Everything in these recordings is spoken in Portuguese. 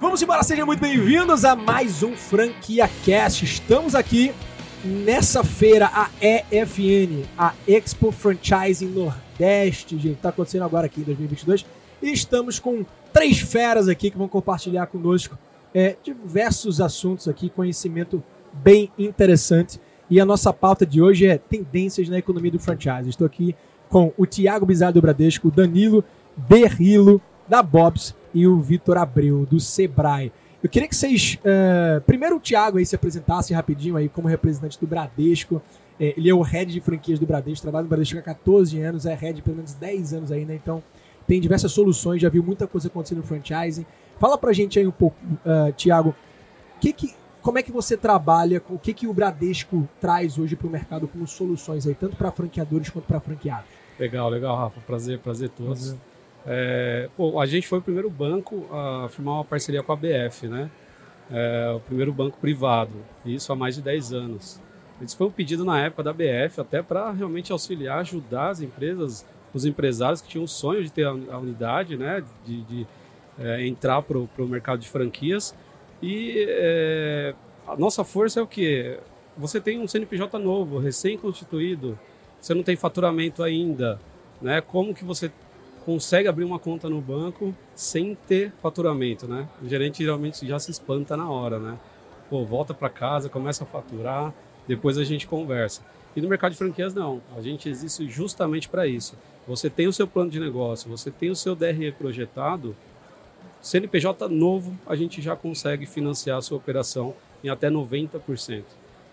Vamos embora, sejam muito bem-vindos a mais um Franquia Cast. Estamos aqui nessa feira, a EFN, a Expo Franchising Nordeste, gente. Tá acontecendo agora aqui em 2022. E estamos com três feras aqui que vão compartilhar conosco é, diversos assuntos aqui, conhecimento bem interessante. E a nossa pauta de hoje é tendências na economia do franchise. Estou aqui com o Tiago Bizarro do Bradesco, o Danilo Berrilo da Bobs e o Vitor Abreu do Sebrae. Eu queria que vocês, uh, primeiro o Thiago aí se apresentasse rapidinho aí como representante do Bradesco. É, ele é o head de franquias do Bradesco, trabalha no Bradesco há 14 anos, é head pelo menos 10 anos aí, né? Então tem diversas soluções, já viu muita coisa acontecendo no franchising. Fala pra gente aí um pouco, uh, Thiago, que que, como é que você trabalha, o que, que o Bradesco traz hoje para o mercado como soluções aí, tanto para franqueadores quanto para franqueados? Legal, legal, Rafa. Prazer, prazer todos. Prazer. É, pô, a gente foi o primeiro banco a firmar uma parceria com a BF, né? É, o primeiro banco privado, isso há mais de 10 anos. Isso foi um pedido na época da BF, até para realmente auxiliar, ajudar as empresas, os empresários que tinham o sonho de ter a, unidade, né? De, de é, entrar para o mercado de franquias. E é, a nossa força é o que? Você tem um CNPJ novo, recém-constituído, você não tem faturamento ainda, né? Como que você consegue abrir uma conta no banco sem ter faturamento, né? O gerente geralmente já se espanta na hora, né? Pô, volta para casa, começa a faturar, depois a gente conversa. E no mercado de franquias não, a gente existe justamente para isso. Você tem o seu plano de negócio, você tem o seu DRE projetado, CNPJ novo, a gente já consegue financiar a sua operação em até 90%.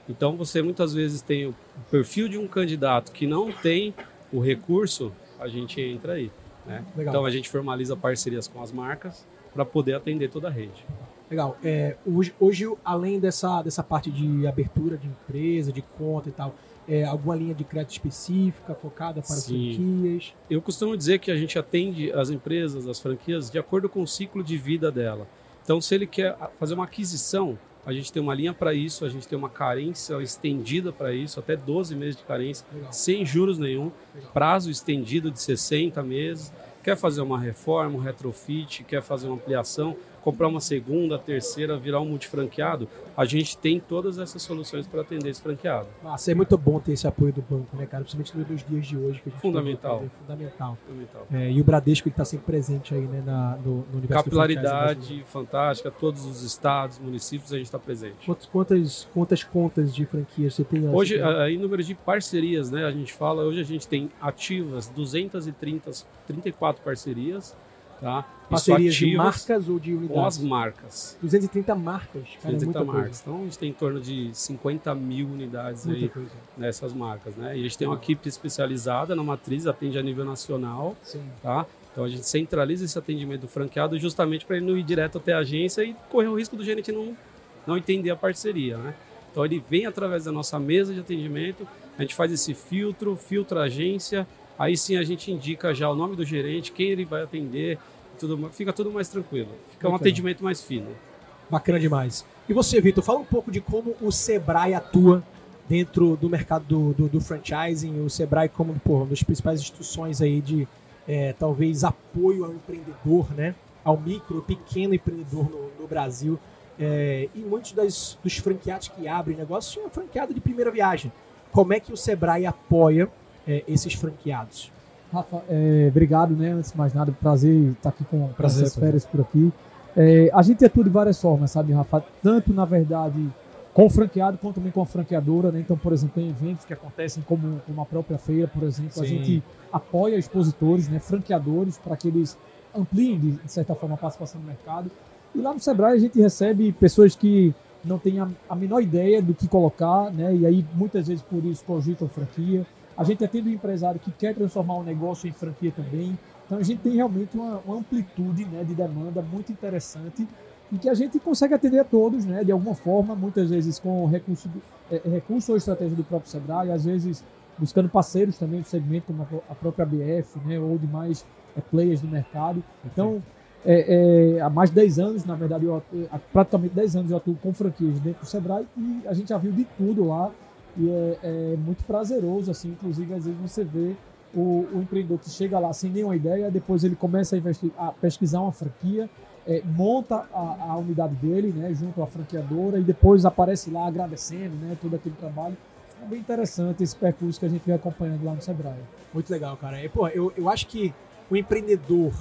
Então você muitas vezes tem o perfil de um candidato que não tem o recurso, a gente entra aí. Né? Então a gente formaliza parcerias com as marcas para poder atender toda a rede. Legal. É, hoje, hoje, além dessa, dessa parte de abertura de empresa, de conta e tal, é, alguma linha de crédito específica focada para Sim. franquias? Eu costumo dizer que a gente atende as empresas, as franquias, de acordo com o ciclo de vida dela. Então, se ele quer fazer uma aquisição, a gente tem uma linha para isso, a gente tem uma carência estendida para isso, até 12 meses de carência, Legal. sem juros nenhum, Legal. prazo estendido de 60 meses. Quer fazer uma reforma, um retrofit, quer fazer uma ampliação, comprar uma segunda, terceira, virar um multifranqueado, a gente tem todas essas soluções para atender esse franqueado. Nossa, é muito bom ter esse apoio do banco, né, cara? Principalmente nos dias de hoje. Que a gente fundamental. Tá fundamental. fundamental. É, e o Bradesco está sempre presente aí, né, na, no, no universo Capilaridade fantástica, todos os estados, municípios, a gente está presente. Quantas, quantas, quantas contas de franquias você tem? Hoje, aí número de parcerias, né, a gente fala, hoje a gente tem ativas 230, 34 parcerias, Tá? Parcerias de marcas ou de unidades? Com as marcas. 230 marcas. Cara, 230 é marcas. Coisa. Então a gente tem em torno de 50 mil unidades muita aí coisa. nessas marcas. Né? E a gente tem uma equipe especializada na matriz, atende a nível nacional. Sim. Tá? Então a gente centraliza esse atendimento do franqueado justamente para ele não ir direto até a agência e correr o risco do gerente não, não entender a parceria. Né? Então ele vem através da nossa mesa de atendimento, a gente faz esse filtro, filtra a agência, Aí sim a gente indica já o nome do gerente, quem ele vai atender, tudo, fica tudo mais tranquilo. Fica um atendimento mais fino. Bacana demais. E você, Vitor, fala um pouco de como o Sebrae atua dentro do mercado do, do, do franchising, o Sebrae como pô, uma das principais instituições aí de é, talvez apoio ao empreendedor, né? ao micro, pequeno empreendedor no, no Brasil. É, e muitos das, dos franqueados que abrem negócio são franqueado de primeira viagem. Como é que o Sebrae apoia é, esses franqueados. Rafa, é, obrigado, né? Antes de mais nada, prazer estar aqui com prazer, essas férias por aqui. É, a gente atua de várias formas, sabe, Rafa? Tanto, na verdade, com o franqueado, quanto também com a franqueadora, né? Então, por exemplo, tem eventos que acontecem como, como a própria feira, por exemplo. Sim. A gente apoia expositores, né? franqueadores, para que eles ampliem, de, de certa forma, a participação no mercado. E lá no Sebrae a gente recebe pessoas que não têm a, a menor ideia do que colocar, né? E aí, muitas vezes, por isso, cogitam franquia. A gente atende um empresário que quer transformar o um negócio em franquia também. Então a gente tem realmente uma, uma, amplitude né, de demanda muito interessante e que a gente consegue atender a todos, né, de alguma forma, muitas vezes com recurso, é, recurso ou estratégia do próprio Sebrae, às vezes buscando parceiros também do segmento, como a própria BF, né, ou demais é, players do mercado. Então, é, é, há mais de 10 anos, na verdade, eu, há praticamente 10 anos eu atuo com franquias dentro do Sebrae e a gente já viu de tudo lá e é, é, muito prazeroso, assim, inclusive às vezes você vê o, o, empreendedor que chega lá sem nenhuma ideia, depois ele começa a, investir, a pesquisar uma franquia, é, monta a, a, unidade dele, né, junto à franqueadora, e depois aparece lá agradecendo, né, todo aquele trabalho. É bem interessante esse percurso que a gente vem acompanhando lá no Sebrae. Muito legal, cara. E, pô, eu, eu acho que o empreendedor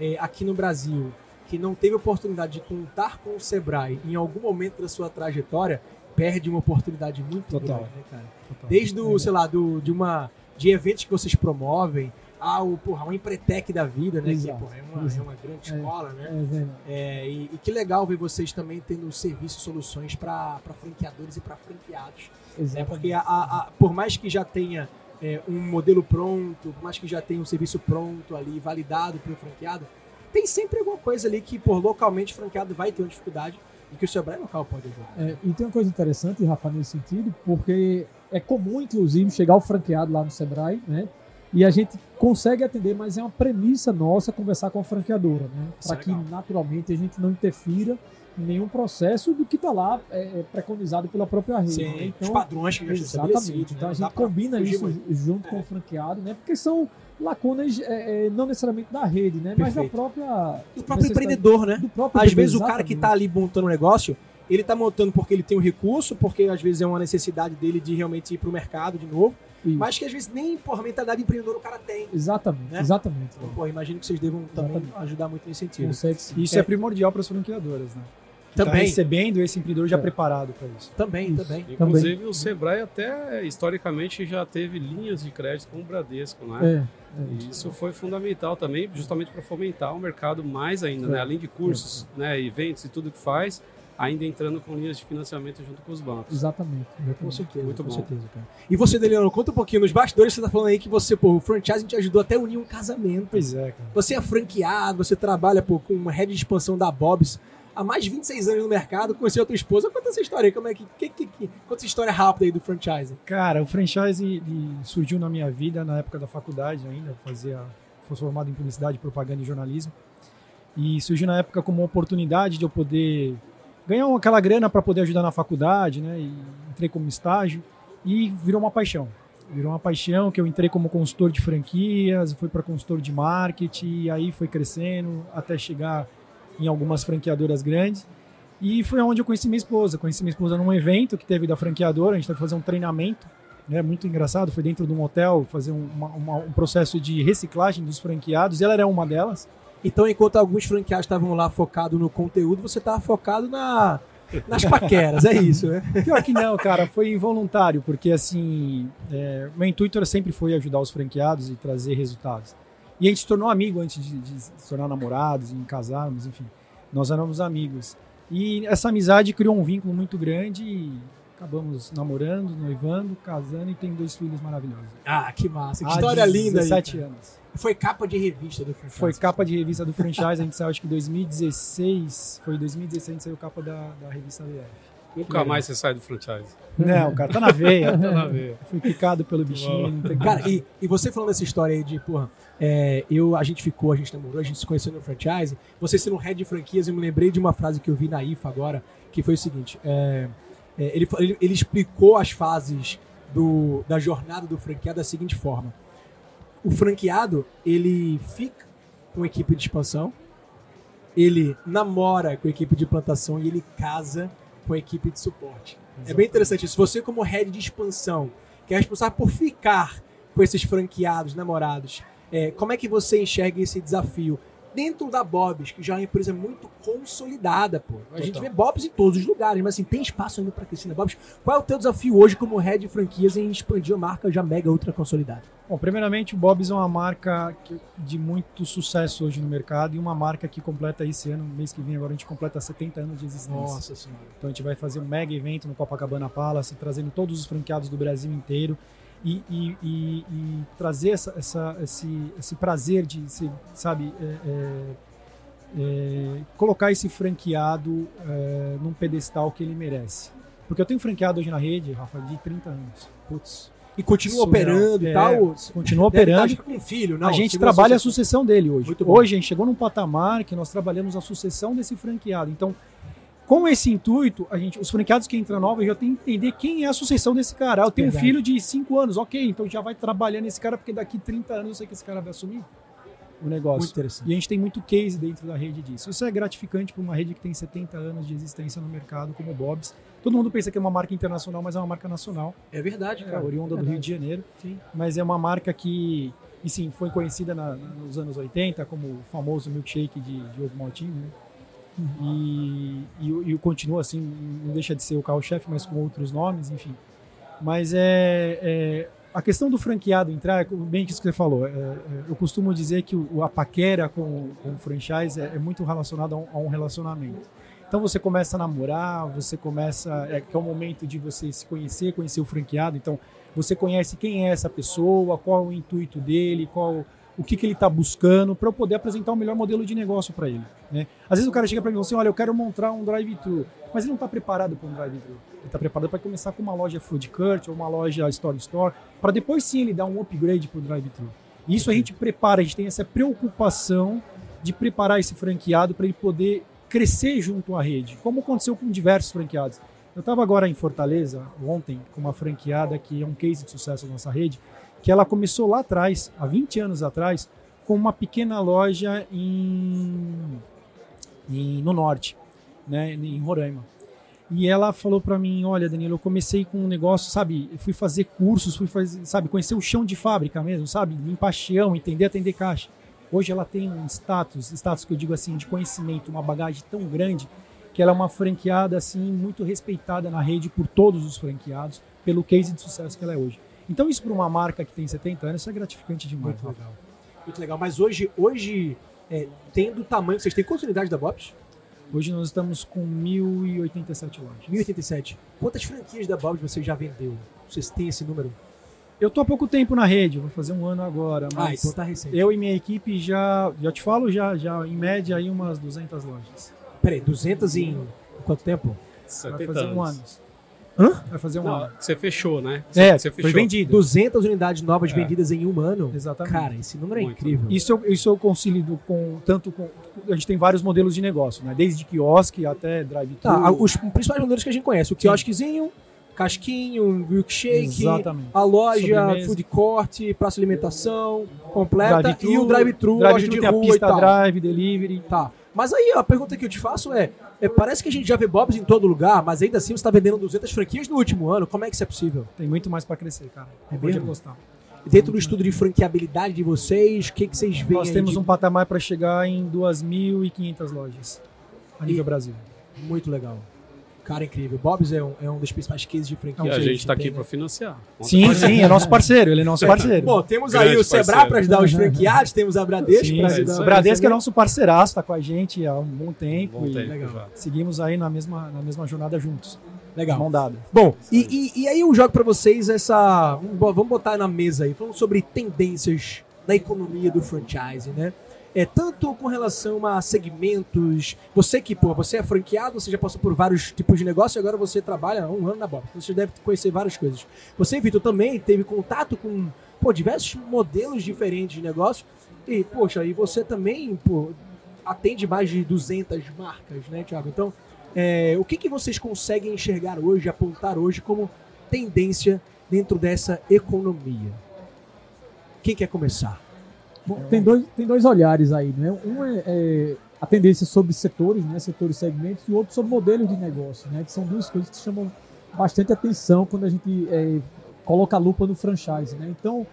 é, aqui no Brasil que não teve oportunidade de contar com o Sebrae em algum momento da sua trajetória, perde uma oportunidade muito Total. grande, né, cara? Total. Desde, o, é. sei lá, do, de, uma, de eventos que vocês promovem, ao porra, um Empretec da vida, né? Que porra, é, uma, é uma grande é, escola, né? É, é, e, e, que legal ver vocês também tendo serviços e soluções para franqueadores e para franqueados. Né? Porque a, a, a, por mais que já tenha é, um modelo pronto, por mais que já tenha um serviço pronto ali, validado pelo franqueado, tem sempre alguma coisa ali que, por localmente franqueado, vai ter uma dificuldade e que o Sebrae local pode ajudar. É, e tem uma coisa interessante, Rafa, nesse sentido, porque é comum, inclusive, chegar o franqueado lá no Sebrae, né? E a gente consegue atender, mas é uma premissa nossa conversar com a franqueadora, né? Para é que naturalmente a gente não interfira em nenhum processo do que está lá é, é, preconizado pela própria rede. Sim, né? então, os padrões que já Exatamente. Então né? a gente combina isso junto com o franqueado, né? Porque são lacunas é, é, não necessariamente da rede, né? Mas da própria. Do próprio empreendedor, né? Próprio às vezes o cara que está ali montando um negócio, ele está montando porque ele tem um recurso, porque às vezes é uma necessidade dele de realmente ir para o mercado de novo. Isso. Mas que às vezes nem por mentalidade empreendedor o cara tem. Exatamente, né? exatamente. Então, pô, imagino que vocês devam também ajudar muito nesse sentido. Isso é, é primordial para as franqueadoras, né? Tá também. Tá recebendo esse empreendedor já é. preparado para isso. Também, isso. também. Inclusive também. o Sebrae até historicamente já teve linhas de crédito com o Bradesco, né? É, é. E isso foi fundamental também, justamente para fomentar o mercado mais ainda, né? É. Além de cursos, é. né, eventos e tudo que faz, ainda entrando com linhas de financiamento junto com os bancos. Exatamente. Com certeza, muito com bom. certeza, cara. E você, Deliano, conta um pouquinho nos bastidores, você tá falando aí que você, pô, o franchising te ajudou até a unir um casamento. Pois é, cara. Você é franqueado, você trabalha, pô, com uma rede de expansão da Bob's há mais de 26 anos no mercado, conheceu a tua esposa. Conta essa história aí, como é que, que, que, que conta essa história rápida aí do franchising. Cara, o franchising surgiu na minha vida na época da faculdade ainda, fazia, fui formado em publicidade, propaganda e jornalismo. E surgiu na época como uma oportunidade de eu poder ganhar aquela grana para poder ajudar na faculdade, né? E entrei como estágio e virou uma paixão. Virou uma paixão que eu entrei como consultor de franquias, fui para consultor de marketing, e aí foi crescendo até chegar em algumas franqueadoras grandes. E foi onde eu conheci minha esposa. Conheci minha esposa num evento que teve da franqueadora, a gente teve que fazer um treinamento, né, muito engraçado, foi dentro de um hotel, fazer um, uma, um processo de reciclagem dos franqueados, e ela era uma delas. Então, enquanto alguns franqueados estavam lá focados no conteúdo, você estava focado na, nas paqueras, é isso, né? Pior que não, cara, foi involuntário, porque assim, é, meu intuito sempre foi ajudar os franqueados e trazer resultados. E a gente se tornou amigo antes de, de se tornar namorados, e casarmos, enfim. Nós éramos amigos. E essa amizade criou um vínculo muito grande e acabamos namorando, noivando, casando e tem dois filhos maravilhosos. Ah, que massa. Que história linda aí. 17 anos. Foi capa de revista do franchise. Foi capa de revista do franchise, a gente saiu acho que em 2016, foi 2016 a gente saiu capa da, da revista BF. Nunca mais você sai do franchise. Não, cara, tá na veia. tá na veia. Fui picado pelo bichinho. Cara, e, e você falando dessa história aí de, porra, é, eu, a gente ficou, a gente namorou, a gente se conheceu no franchise. Você sendo head de franquias, eu me lembrei de uma frase que eu vi na IFA agora, que foi o seguinte: é, é, ele, ele, ele, explicou as fases do, da jornada do franqueado da seguinte forma: o franqueado ele fica com a equipe de expansão, ele namora com a equipe de plantação e ele casa com a equipe de suporte. Exatamente. É bem interessante isso. Você, como head de expansão, que é responsável por ficar com esses franqueados, namorados, é, como é que você enxerga esse desafio? Dentro da Bob's, que já é uma empresa muito consolidada, pô. A Total. gente vê Bob's em todos os lugares, mas assim, tem espaço ainda para crescer na Bob's. Qual é o teu desafio hoje como head de franquias em expandir a marca já mega ultra consolidada? Bom, primeiramente, o Bob's é uma marca de muito sucesso hoje no mercado e uma marca que completa esse ano, mês que vem, agora a gente completa 70 anos de existência. Nossa Senhora. Então a gente vai fazer um mega evento no Copacabana Palace, trazendo todos os franqueados do Brasil inteiro e, e, e, e trazer essa, essa, esse, esse prazer de, se, sabe, é, é, é, colocar esse franqueado é, num pedestal que ele merece. Porque eu tenho franqueado hoje na rede, Rafa, de 30 anos. Putz. E continua operando e é, tal? Continua operando. Com filho, não, a gente trabalha a sucessão dele hoje. Hoje a gente chegou num patamar que nós trabalhamos a sucessão desse franqueado. Então, com esse intuito, a gente, os franqueados que entram novos já tem que entender quem é a sucessão desse cara. Eu tenho Verdade. um filho de 5 anos, ok, então já vai trabalhando esse cara, porque daqui 30 anos eu sei que esse cara vai assumir. o negócio. Muito interessante. E a gente tem muito case dentro da rede disso. Isso é gratificante para uma rede que tem 70 anos de existência no mercado, como o Bob's. Todo mundo pensa que é uma marca internacional, mas é uma marca nacional. É verdade, É, cara. oriunda do Verdade. Rio de Janeiro. Sim. Mas é uma marca que, e sim, foi conhecida na- nos anos 80 como o famoso milkshake de, de ovo maltinho. Né? E, e, e o continua assim, não deixa de ser o carro-chefe, mas com outros nomes, enfim. Mas é, é- a questão do franqueado entrar, é bem isso que você falou. é- é, eu costumo dizer que o- a paquera com, com o franchise é, é muito relacionada a um, a um relacionamento. Então você começa a namorar, você começa. É, que é o momento de você se conhecer, conhecer o franqueado. Então você conhece quem é essa pessoa, qual o intuito dele, qual o que, que ele está buscando, para eu poder apresentar o melhor modelo de negócio para ele. Né? Às vezes o cara chega para mim e fala assim: olha, eu quero montar um drive-thru, mas ele não está preparado para um drive-thru. Ele está preparado para começar com uma loja food court ou uma loja store store, para depois sim ele dar um upgrade para o drive-thru. E Isso a gente prepara, a gente tem essa preocupação de preparar esse franqueado para ele poder crescer junto à rede, como aconteceu com diversos franqueados. Eu estava agora em Fortaleza, ontem, com uma franqueada que é um case de sucesso da nossa rede, que ela começou lá atrás, há 20 anos atrás, com uma pequena loja em, em- no norte, né, em Roraima. E ela falou para mim, olha, Danilo, eu comecei com um negócio, sabe, fui fazer cursos, fui fazer, sabe, conhecer o chão de fábrica mesmo, sabe, limpar chão, entender atender caixa. Hoje ela tem um status, status que eu digo assim, de conhecimento, uma bagagem tão grande que ela é uma franqueada assim muito respeitada na rede por todos os franqueados, pelo case de sucesso que ela é hoje. Então isso para uma marca que tem 70 anos, isso é gratificante demais. Muito Rafa. legal. Muito legal. Mas hoje, hoje é, tendo o tamanho que vocês têm, quantas unidades da Bob's? Hoje nós estamos com 1.087 lojas. 1087. Quantas franquias da Bob's você já vendeu? Vocês têm esse número? Eu tô há pouco tempo na rede, vou fazer um ano agora, Ah, mas então tá recente. eu e minha equipe já, já te falo, já, já em média aí umas 200 lojas. Peraí, 200 em quanto tempo? Vai 70 fazer um anos. ano. Hã? Vai fazer um Não, ano. você fechou, né? Você, É, você foi fechou. vendido. 200 unidades novas É. vendidas em um ano? Exatamente. Cara, esse número é Muito. incrível. Isso eu, isso eu concilio com tanto com a gente tem vários modelos de negócio, né? Desde quiosque até drive-thru. Tá, os principais modelos que a gente conhece. O quiosquezinho, casquinho, milkshake, Exatamente. a loja, Sobremesa. food court, praça de alimentação completa Drive-thru, e o drive-thru, loja drive-thru de tem a rua e pista tal. drive, delivery. Tá. Mas aí a pergunta que eu te faço é, é, parece que a gente já vê Bob's em todo lugar, mas ainda assim você está vendendo 200 franquias no último ano. Como é que isso é possível? Tem muito mais para crescer, cara. É Pode apostar. Dentro do estudo de franqueabilidade de vocês, o que, que vocês veem Nós temos de- um patamar para chegar em 2.500 lojas a nível E- Brasil. Muito legal. Cara, incrível. Bob's é um, é um dos principais cases de franquia. E a gente tá tem, aqui né? para financiar. Sim, sim, é nosso parceiro, ele é nosso parceiro. Bom, temos Grande aí o Sebrae para ajudar os franqueados, temos a Bradesco para é ajudar aí. Bradesco é nosso parceiraço, tá com a gente há um bom tempo Bom e tempo legal. seguimos aí na mesma, na mesma jornada juntos. Legal. Mão dada. Bom, e, e, e aí eu jogo pra vocês essa. Vamos botar na mesa aí, falando sobre tendências na economia do franchise, né? É, tanto com relação a segmentos. Você que, pô, você é franqueado, você já passou por vários tipos de negócio e agora você trabalha um ano na Bob. Você deve conhecer várias coisas. Você, Vitor, também teve contato com pô, diversos modelos diferentes de negócio. E, poxa, e você também, pô, atende mais de 200 marcas, né, Thiago? Então, é, o que, que vocês conseguem enxergar hoje, apontar hoje como tendência dentro dessa economia? Quem quer começar? Tem, dois, tem dois olhares aí, né? Um é, é a tendência sobre setores, né? Setores segmentos, e o outro sobre modelos de negócio, né? Que são duas coisas que chamam bastante atenção quando a gente é, coloca a lupa no franchise, né? Então,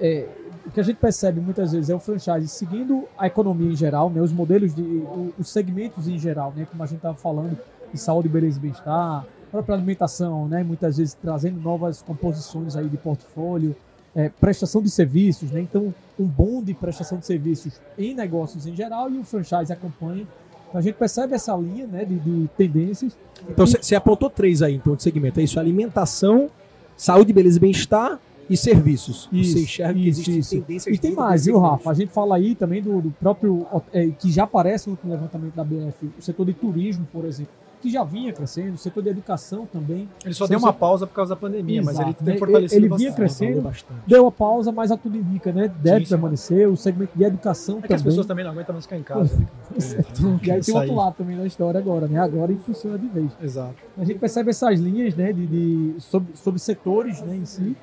é, o que a gente percebe muitas vezes é o franchise seguindo a economia em geral, né? Os modelos de, os segmentos em geral, né? Como a gente estava falando de saúde, beleza e bem-estar, própria alimentação, né? Muitas vezes trazendo novas composições aí de portfólio, é, prestação de serviços, né? Então, um bom de prestação de serviços em negócios em geral e o franchise acompanha. Então, a gente percebe essa linha, né? De, de tendências. Então você apontou três aí, então, de segmento. É isso: alimentação, saúde, beleza e bem-estar e serviços. você enxerga que isso, existem isso. tendências E tem mais, viu. Rafa? A gente fala aí também do, do próprio, é, que já aparece no levantamento da BF, o setor de turismo, por exemplo, que já vinha crescendo, o setor de educação também. Ele só deu uma pausa por causa da pandemia, mas Exato, ele tem né? fortalecido Ele vinha bastante. crescendo. Bastante. Deu a pausa, mas a tudo indica, né? Deve Sim, permanecer, o segmento de educação É também. as pessoas também não aguentam mais ficar em casa. né? Não E aí quer tem outro sair. lado também da história agora, né? Agora e funciona de vez. Exato. A gente percebe essas linhas, né, de, de sobre, sobre setores, né, em si.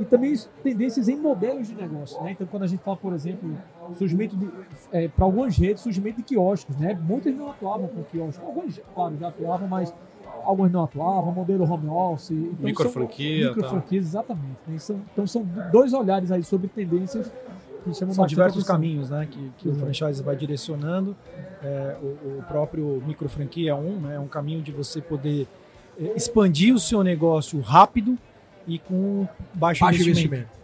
e também tendências em modelos de negócio. Né? Então, quando a gente fala, por exemplo, surgimento de, é, para algumas redes, surgimento de quiosques, né? muitas não atuavam com quiosques, alguns, claro, já atuavam, mas alguns não atuavam, modelo home office. Então micro franquia. Micro franquias, exatamente. Né? São, então, são dois olhares aí sobre tendências que chamam São diversos caminhos né, que, que o franchise vai direcionando. É, o, o, próprio micro franquia é um, né, é um caminho de você poder é, expandir o seu negócio rápido e com baixo, baixo investimento. investimento.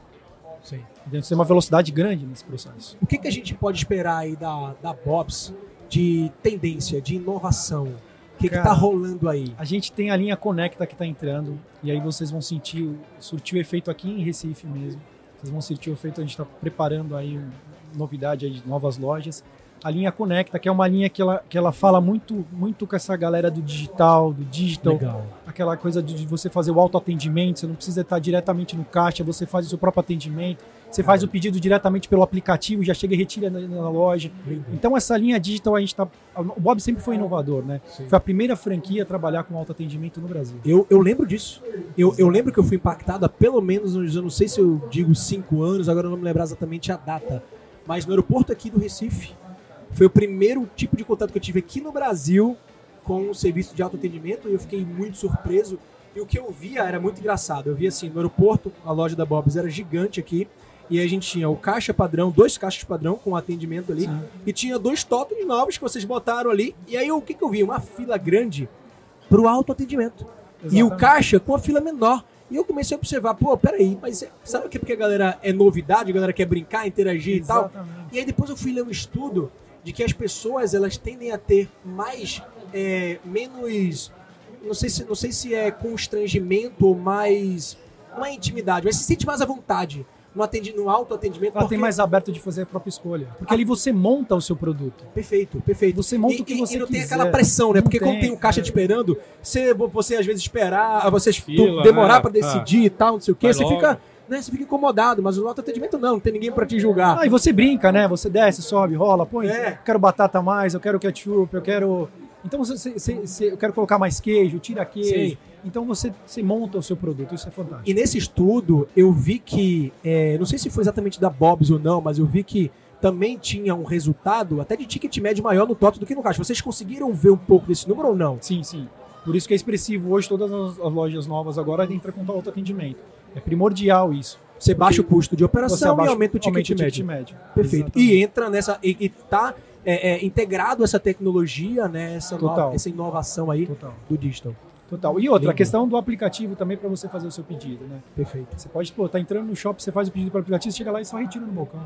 Sim. Deve ter uma velocidade grande nesse processo. O que, que a gente pode esperar aí da, da Bobs de tendência, de inovação? O que está rolando aí? A gente tem a linha Conecta que está entrando, e aí vocês vão sentir, surtir o efeito aqui em Recife mesmo. Vocês vão sentir o efeito, a gente está preparando aí novidade aí de novas lojas a linha Conecta, que é uma linha que ela, que ela fala muito, muito com essa galera do digital, do digital. Legal. Aquela coisa de você fazer o autoatendimento, você não precisa estar diretamente no caixa, você faz o seu próprio atendimento, você faz o pedido diretamente pelo aplicativo, já chega e retira na, na loja. Então essa linha digital a gente tá. O Bob sempre foi inovador, né? Sim. Foi a primeira franquia a trabalhar com autoatendimento no Brasil. Eu, eu lembro disso. Eu, eu lembro que eu fui impactado há pelo menos, eu não sei se eu digo cinco anos, agora eu não me lembro exatamente a data. Mas no aeroporto aqui do Recife, foi o primeiro tipo de contato que eu tive aqui no Brasil com o serviço de autoatendimento e eu fiquei muito surpreso. E o que eu via era muito engraçado. Eu via assim, no aeroporto, a loja da Bob's era gigante aqui. E aí a gente tinha o caixa padrão, dois caixas padrão com atendimento ali. Sim. E tinha dois totens novos que vocês botaram ali. E aí o que, que eu vi? Uma fila grande pro autoatendimento. E o caixa com a fila menor. E eu comecei a observar, pô, peraí, mas sabe o que? Porque a galera é novidade, a galera quer brincar, interagir Exatamente. e tal. E aí depois eu fui ler um estudo de que as pessoas elas tendem a ter mais é, menos não sei se não sei se é constrangimento ou mais não é intimidade mas se sente mais à vontade no, atendi, no autoatendimento. Ela porque... tem mais aberto de fazer a própria escolha. Porque ah. ali você monta o seu produto. Perfeito, perfeito. Você monta e, o que você e não quiser. tem aquela pressão, né? porque como tem um caixa te esperando, você, você às vezes esperar, você Fila, demorar né? para decidir ah. e tal, não sei o quê, você logo. fica né, você fica incomodado, mas o autoatendimento não, não tem ninguém para te julgar. Ah, e você brinca, né? Você desce, sobe, rola, põe, é. quero batata mais, eu quero ketchup, eu quero... Então você, você, você eu quero colocar mais queijo, tira queijo. Sim. Então você, você monta o seu produto, isso é fantástico. E nesse estudo eu vi que, é, não sei se foi exatamente da Bob's ou não, mas eu vi que também tinha um resultado até de ticket médio maior no TOTO do que no caixa. Vocês conseguiram ver um pouco desse número ou não? Sim, sim. Por isso que é expressivo. Hoje todas as lojas novas agora entram com auto atendimento. É primordial isso. Você baixa o custo de operação e aumenta o ticket, médio. ticket médio. Perfeito. Exatamente. E entra nessa. E, está é, é, integrado essa tecnologia, né, essa, nova, essa inovação aí Total. do digital. Total. E outra, a questão do aplicativo também para você fazer o seu pedido, né? Perfeito. Você pode, pô, tá entrando no shopping, você faz o pedido pelo aplicativo, você chega lá e só retira no balcão.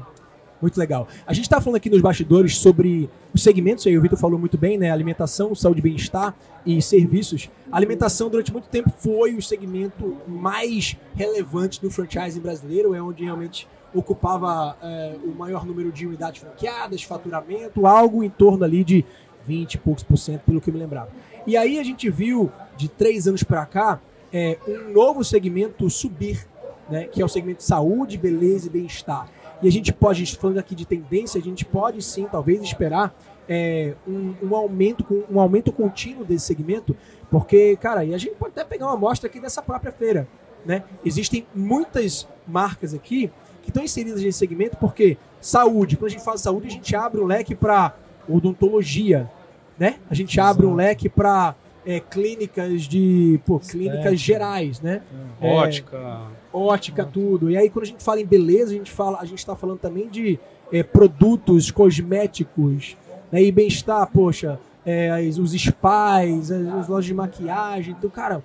Muito legal. A gente está falando aqui nos bastidores sobre os segmentos, aí o Vitor falou muito bem, né? Alimentação, saúde e bem-estar e serviços. A alimentação, durante muito tempo, foi o segmento mais relevante do franchising brasileiro, é onde realmente ocupava é, o maior número de unidades franqueadas, faturamento, algo em torno ali de 20 e poucos por cento, pelo que eu me lembrava. E aí a gente viu, de três anos para cá, é, um novo segmento subir, né? Que é o segmento saúde, beleza e bem-estar. E a gente pode, falando aqui de tendência, a gente pode sim, talvez, esperar é, um, um, aumento, um aumento contínuo desse segmento, porque, cara, e a gente pode até pegar uma amostra aqui dessa própria feira. Né? Existem muitas marcas aqui que estão inseridas nesse segmento, porque saúde, quando a gente fala saúde, a gente abre um leque para odontologia, né? A gente Exato. abre um leque para é, clínicas de pô, clínicas gerais, né? É, ótica. ótica, tudo. E aí quando a gente fala em beleza, a gente fala, a gente está falando também de é, produtos cosméticos, né? E bem-estar, poxa, é, os spas, as, as, lojas de maquiagem. Então, cara,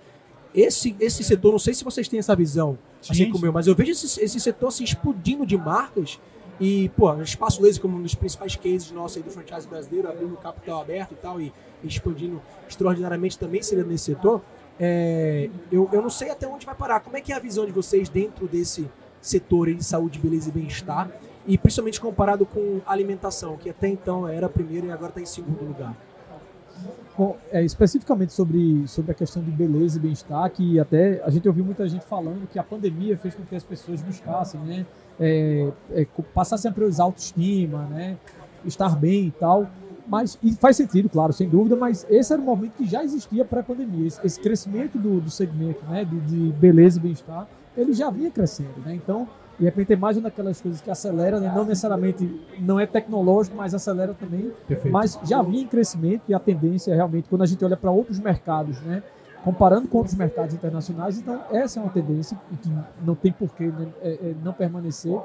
esse, esse setor, não sei se vocês têm essa visão, assim como eu, mas eu vejo esse, esse setor se explodindo de marcas e, pô, Espaço Laser como um dos principais cases nossos aí do franchise brasileiro, abrindo capital aberto e tal, e, e expandindo extraordinariamente também seria nesse setor. É, eu, eu não sei até onde vai parar. Como é que é a visão de vocês dentro desse setor de saúde, beleza e bem-estar? E principalmente comparado com alimentação, que até então era primeiro e agora está em segundo lugar. É, especificamente sobre, sobre a questão de beleza e bem-estar, que até a gente ouviu muita gente falando que a pandemia fez com que as pessoas buscassem, né? É, é, passassem a priorizar a autoestima, né? Estar bem e tal. Mas, e faz sentido, claro, sem dúvida, mas esse era um movimento que já existia pré-pandemia. Esse, esse, crescimento do, do segmento né, de, de beleza e bem-estar ele já vinha crescendo, né? Então, de repente é mais uma daquelas coisas que acelera, né? não necessariamente não é tecnológico, mas acelera também. Perfeito. Mas já vinha em crescimento e a tendência realmente, quando a gente olha para outros mercados, né? comparando com outros mercados internacionais, então essa é uma tendência que não tem porquê né? é, é, não permanecer.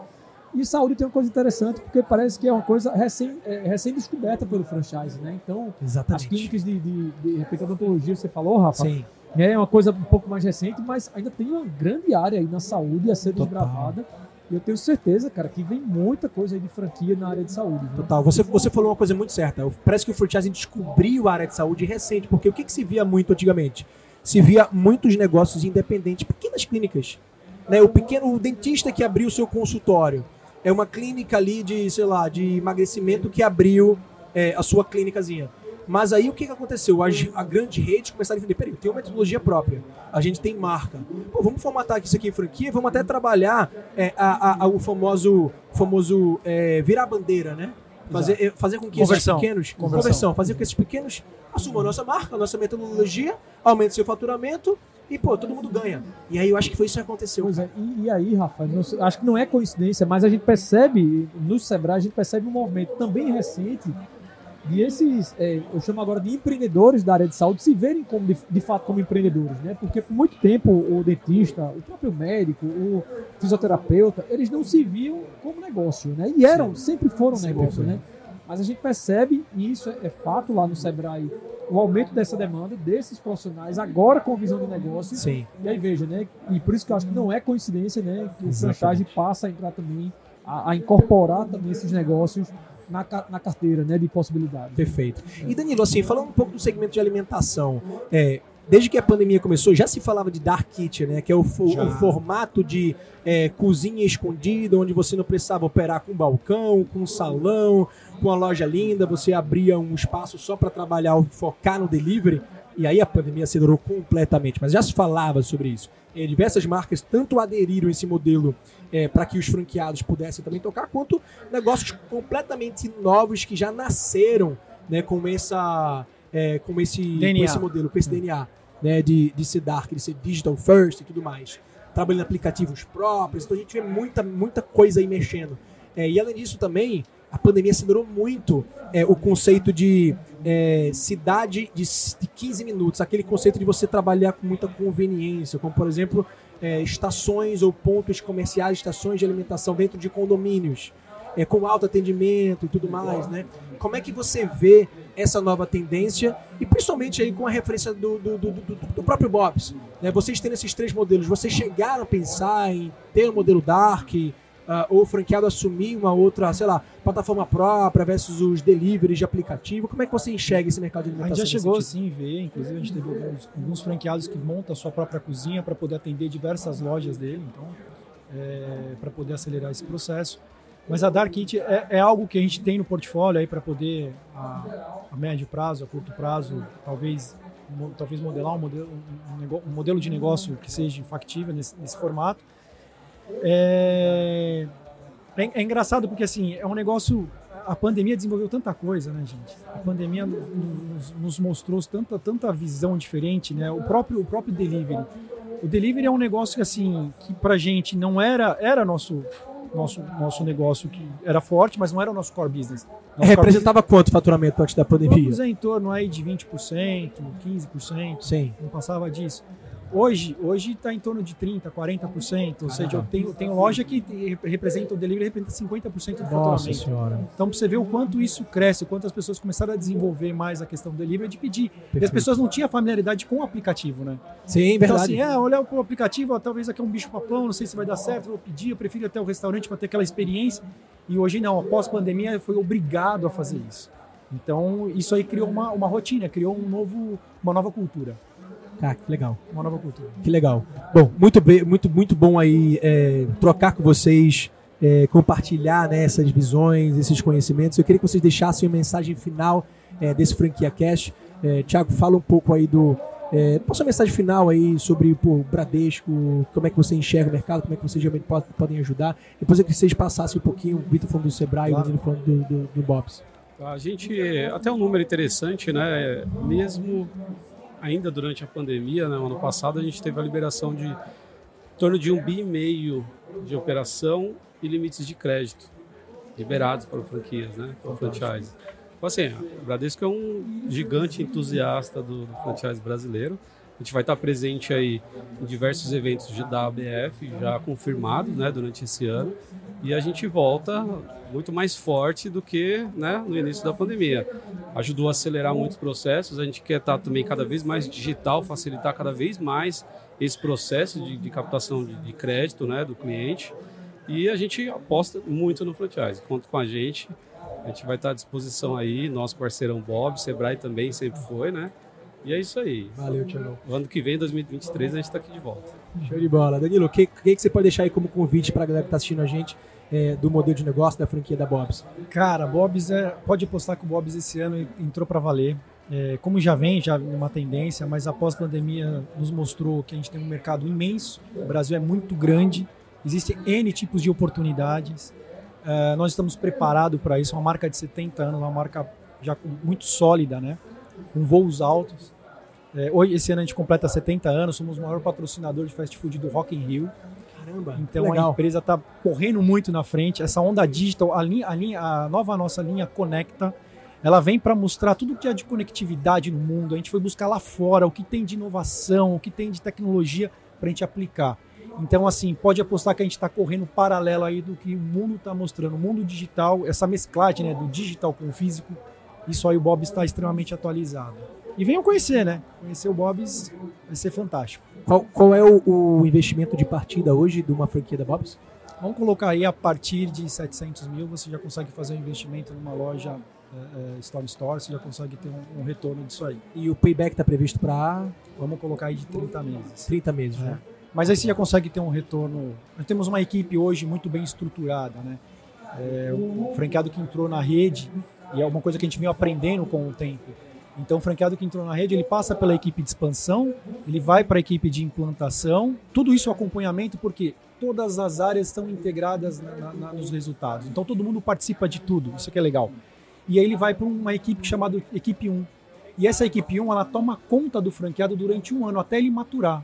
E saúde tem uma coisa interessante, porque parece que é uma coisa recém, é, recém-descoberta pelo franchise, né? Então, Exatamente. as clínicas de, de, de, odontologia, você falou, Rafa, Sim. É uma coisa um pouco mais recente, mas ainda tem uma grande área aí na saúde a ser desbravada. E eu tenho certeza, cara, que vem muita coisa aí de franquia na área de saúde. né? Total. Você, você falou uma coisa muito certa. Parece que o franchising descobriu a área de saúde recente, porque o que, que se via muito antigamente? Se via muitos negócios independentes, pequenas clínicas. Né? O pequeno o dentista que abriu o seu consultório. É uma clínica ali de, sei lá, de emagrecimento que abriu é, a sua clínicazinha. Mas aí o que, que aconteceu? A, a grande rede começaram a entender, peraí, tem uma metodologia própria, a gente tem marca. Pô, vamos formatar isso aqui em franquia, vamos até trabalhar é, a, a, o famoso, famoso é, virar bandeira, né? Fazer, é, fazer com que Conversão. esses pequenos. Conversão. Conversão. Fazer com que esses pequenos assumam a nossa marca, a nossa metodologia, aumentem seu faturamento e, pô, todo mundo ganha. E aí eu acho que foi isso que aconteceu. É, e, e aí, Rafa, não acho que não é coincidência, mas a gente percebe, no Sebrae, a gente percebe um movimento também recente de esses, é, eu chamo agora de empreendedores da área de saúde, se verem como, de, de fato como empreendedores, né? Porque por muito tempo o dentista, o próprio médico, o fisioterapeuta, eles não se viam como negócio, né? E eram, sempre foram Sempre negócio, foi. né? Mas a gente percebe, e isso é, é fato lá no Sebrae, o aumento dessa demanda desses profissionais, agora com visão de negócio, Sim. e aí veja, né? E por isso que eu acho que não é coincidência, né? Que o franchise passa a entrar também, a, a incorporar também esses negócios na, na carteira, né? De possibilidades. Perfeito. E Danilo, assim, falando um pouco do segmento de alimentação, é, desde que a pandemia começou, já se falava de dark kitchen, né? Que é o, fo- Já. o formato de é, cozinha escondida, onde você não precisava operar com balcão, com salão, com a loja linda, você abria um espaço só para trabalhar, focar no delivery. E aí a pandemia acelerou completamente, mas já se falava sobre isso. É, diversas marcas tanto aderiram a esse modelo para que os franqueados pudessem também tocar, quanto negócios completamente novos que já nasceram né, com, essa, é, com, esse, com esse modelo, com esse DNA né, de, de ser dark, de ser digital first e tudo mais. Trabalhando aplicativos próprios, então a gente vê muita, muita coisa aí mexendo. É, e além disso também, a pandemia acelerou muito é, o conceito de é, cidade de, s- de 15 minutos, aquele conceito de você trabalhar com muita conveniência, como por exemplo é, estações ou pontos comerciais, estações de alimentação dentro de condomínios, é, com alto atendimento e tudo mais, né? Como é que você vê essa nova tendência e principalmente aí com a referência do, do, do, do- do próprio Bob's, né? Vocês tendo esses três modelos, vocês chegaram a pensar em ter um modelo Dark ah, ou o franqueado assumir uma outra, sei lá, plataforma própria versus os deliveries de aplicativo? Como é que você enxerga esse mercado de A alimentação? gente já chegou assim ver, inclusive a gente teve alguns, alguns franqueados que montam a sua própria cozinha para poder atender diversas lojas dele, então para poder acelerar esse processo. Mas a Dark Kit é, é algo que a gente tem no portfólio aí para poder a, a médio prazo, a curto prazo, talvez mo- talvez modelar um modelo, um, um modelo de negócio que seja factível nesse, nesse formato. É, é, é engraçado porque assim é um negócio a pandemia desenvolveu tanta coisa, né, gente? A pandemia nos, nos mostrou tanta, tanta visão diferente, né? O próprio, o próprio delivery. O delivery é um negócio que, assim, que pra gente não era, era nosso, nosso, nosso negócio que era forte, mas não era o nosso core business. Nosso core Representava quanto faturamento antes da business, pandemia? vamos em torno aí de 20%, 15%, Sim. não passava disso. Hoje, hoje está em torno de 30%, 40%, ou seja, eu tenho, tenho loja que representa, o delivery representa 50% do Nossa faturamento. senhora. Então, pra você ver o quanto isso cresce, o quanto as pessoas começaram a desenvolver mais a questão do delivery de pedir. E as Perfeito. pessoas não tinham familiaridade com o aplicativo, né? Sim, Então, verdade. assim, é, olhar pro aplicativo, talvez aqui é um bicho papão, não sei se vai dar certo, vou pedir, eu prefiro ir até o restaurante para ter aquela experiência. E hoje não, após pandemia, foi obrigado a fazer isso. Então, isso aí criou uma, uma rotina, criou um novo, uma nova cultura. Cara, que legal. Uma nova cultura. Que legal. Bom, muito, bem, muito, muito bom aí é, trocar com vocês, é, compartilhar né, essas visões, esses conhecimentos. Eu queria que vocês deixassem uma mensagem final é, desse Franquia Cash. É, Tiago, fala um pouco aí do. É, passa uma mensagem final aí sobre pô, o Bradesco, como é que você enxerga o mercado, como é que vocês realmente po- podem ajudar. Depois eu queria que vocês passassem um pouquinho, o Vitor falando do Sebrae e o Claro. Danilo falando do, do, do Bob's. A gente, até um número interessante, né? Mesmo ainda durante a pandemia, né, ano passado, a gente teve a liberação de torno de um bi e meio de operação e limites de crédito liberados para franquias, né? Para franchise. Então, assim, o Bradesco é um gigante entusiasta do, do franchise brasileiro. A gente vai estar presente aí em diversos eventos da ABF, já confirmados né, durante esse ano. E a gente volta muito mais forte do que né, no início da pandemia. Ajudou a acelerar muitos processos, a gente quer estar também cada vez mais digital, facilitar cada vez mais esse processo de, de captação de, de crédito né, do cliente. E a gente aposta muito no franchise. Conta com a gente. A gente vai estar à disposição aí, nosso parceirão Bob, Sebrae também sempre foi, né? E é isso aí. Valeu, Tiagão. Ano que vem, 2023, a gente está aqui de volta. Show de bola. Danilo, o que, que, que você pode deixar aí como convite para a galera que está assistindo a gente é, do modelo de negócio da franquia da Bob's? Cara, Bob's é, pode apostar que o Bob's esse ano entrou para valer. É, como já vem, já uma tendência, mas após a pandemia nos mostrou que a gente tem um mercado imenso. O Brasil é muito grande, existem N tipos de oportunidades. É, nós estamos preparados para isso. Uma marca de 70 anos, uma marca já muito sólida, né? com voos altos. É, hoje, esse ano a gente completa 70 anos, somos o maior patrocinador de fast food do Rock in Rio. Caramba, Então a empresa está correndo muito na frente. Essa onda digital, a, linha, a, linha, a nova nossa linha Conecta, ela vem para mostrar tudo que há de conectividade no mundo. A gente foi buscar lá fora o que tem de inovação, o que tem de tecnologia para a gente aplicar. Então, assim, pode apostar que a gente está correndo paralelo aí do que o mundo está mostrando. O mundo digital, essa mesclagem né, do digital com o físico, isso aí o Bob está extremamente atualizado. E venham conhecer, né? Conhecer o Bob's vai ser fantástico. Qual, qual é o, o, investimento de partida hoje de uma franquia da Bob's? Vamos colocar aí a partir de 700 mil, você já consegue fazer um investimento numa loja é, Store Store, você já consegue ter um, um, retorno disso aí. E o payback está previsto para? Vamos colocar aí de 30 meses. 30 meses, é. né? Mas aí você já consegue ter um retorno. Nós temos uma equipe hoje muito bem estruturada, né? É, o franqueado que entrou na rede, e é uma coisa que a gente veio aprendendo com o tempo. Então, o franqueado que entrou na rede, ele passa pela equipe de expansão, ele vai para a equipe de implantação, tudo isso é acompanhamento, porque todas as áreas estão integradas na, na, nos resultados. Então, todo mundo participa de tudo, isso que é legal. E aí ele vai para uma equipe chamada Equipe 1. E essa Equipe 1, ela toma conta do franqueado durante um ano, até ele maturar.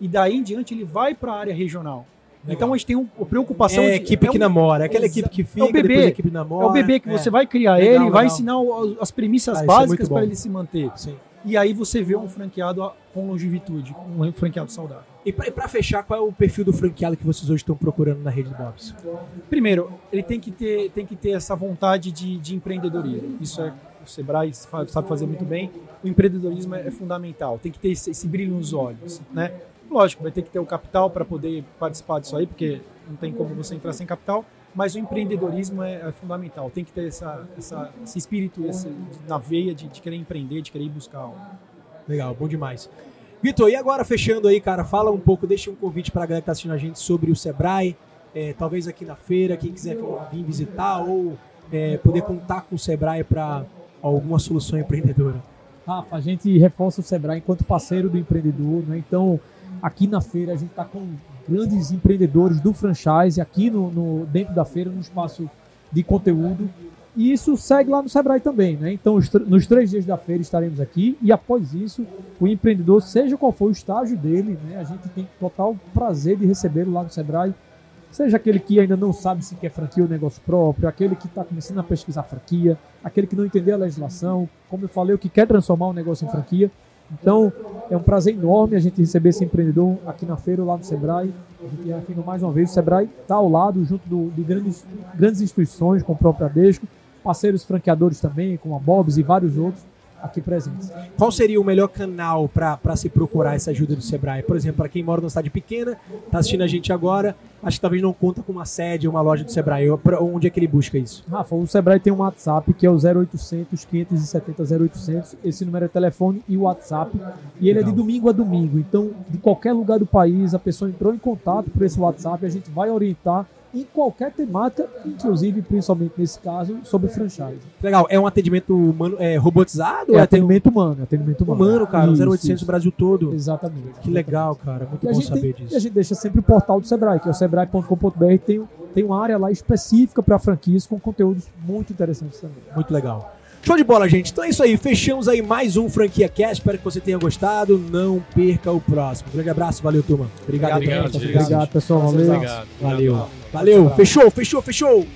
E daí em diante, ele vai para a área regional. Então a gente tem uma preocupação. É a equipe é um, que namora, é aquela equipe que fica, é o bebê, a equipe namora. É o bebê que é. você vai criar legal, ele, legal. vai ensinar as premissas ah, básicas para ele se manter. Sim. E aí você vê um franqueado com longevitude, um franqueado saudável. E para fechar, qual é o perfil do franqueado que vocês hoje estão procurando na rede do Bob's? Primeiro, ele tem que ter, tem que ter essa vontade de, de empreendedorismo. Isso é o Sebrae sabe fazer muito bem. O empreendedorismo é, é fundamental. Tem que ter esse, esse brilho nos olhos, né? Lógico, vai ter que ter o capital para poder participar disso aí, porque não tem como você entrar sem capital, mas o empreendedorismo é, é fundamental. Tem que ter essa, essa, esse espírito esse, na veia de, de, querer empreender, de querer ir buscar algo. Legal, bom demais. Vitor, e agora fechando aí, cara, fala um pouco, deixa um convite para a galera que está assistindo a gente sobre o Sebrae, é, talvez aqui na feira, quem quiser vir visitar ou é, poder contar com o Sebrae para alguma solução empreendedora. Rafa, a gente reforça o Sebrae enquanto parceiro do empreendedor, né? Então, aqui na feira a gente está com grandes empreendedores do franchise aqui no, no, dentro da feira, no espaço de conteúdo. E isso segue lá no Sebrae também, né? Então, nos três dias da feira estaremos aqui e após isso, o empreendedor, seja qual for o estágio dele, né? A gente tem total prazer de recebê-lo lá no Sebrae. Seja aquele que ainda não sabe se quer franquia ou negócio próprio, aquele que está começando a pesquisar franquia, aquele que não entendeu a legislação, como eu falei, o que quer transformar o negócio em franquia. Então, é um prazer enorme a gente receber esse empreendedor aqui na feira, lá no Sebrae. A gente afirma mais uma vez, o Sebrae está ao lado, junto do, de grandes, grandes instituições, como o próprio Adesco, parceiros franqueadores também, como a Bob's e vários outros aqui presentes. Qual seria o melhor canal para se procurar essa ajuda do Sebrae? Por exemplo, para quem mora numa cidade pequena, está assistindo a gente agora, acho que talvez não conta com uma sede ou uma loja do Sebrae. Onde é que ele busca isso? Rafa, o Sebrae tem um WhatsApp que é o 0800 570 0800. Esse número é telefone e WhatsApp. E ele Legal. é de domingo a domingo. Então, de qualquer lugar do país, a pessoa entrou em contato por esse WhatsApp, a gente vai orientar em qualquer temática, inclusive, principalmente nesse caso, sobre franchise. Legal, é um atendimento humano, é, robotizado? É, é atendimento humano, é atendimento humano. Humano, cara, isso, 0800 isso. Brasil todo. Exatamente. Que legal, cara, muito e bom saber tem, disso. E a gente deixa sempre o portal do Sebrae, que é o sebrae.com.br, tem, tem uma área lá específica para franquias com conteúdos muito interessantes também. Muito legal. Show de bola, gente. Então é isso aí. Fechamos aí mais um Franquia Cast. Espero que você tenha gostado. Não perca o próximo. grande abraço. Valeu, turma. Obrigado. Obrigado, gente. Obrigado, pessoal. Valeu. Obrigado. Valeu. Valeu. Fechou, fechou, fechou.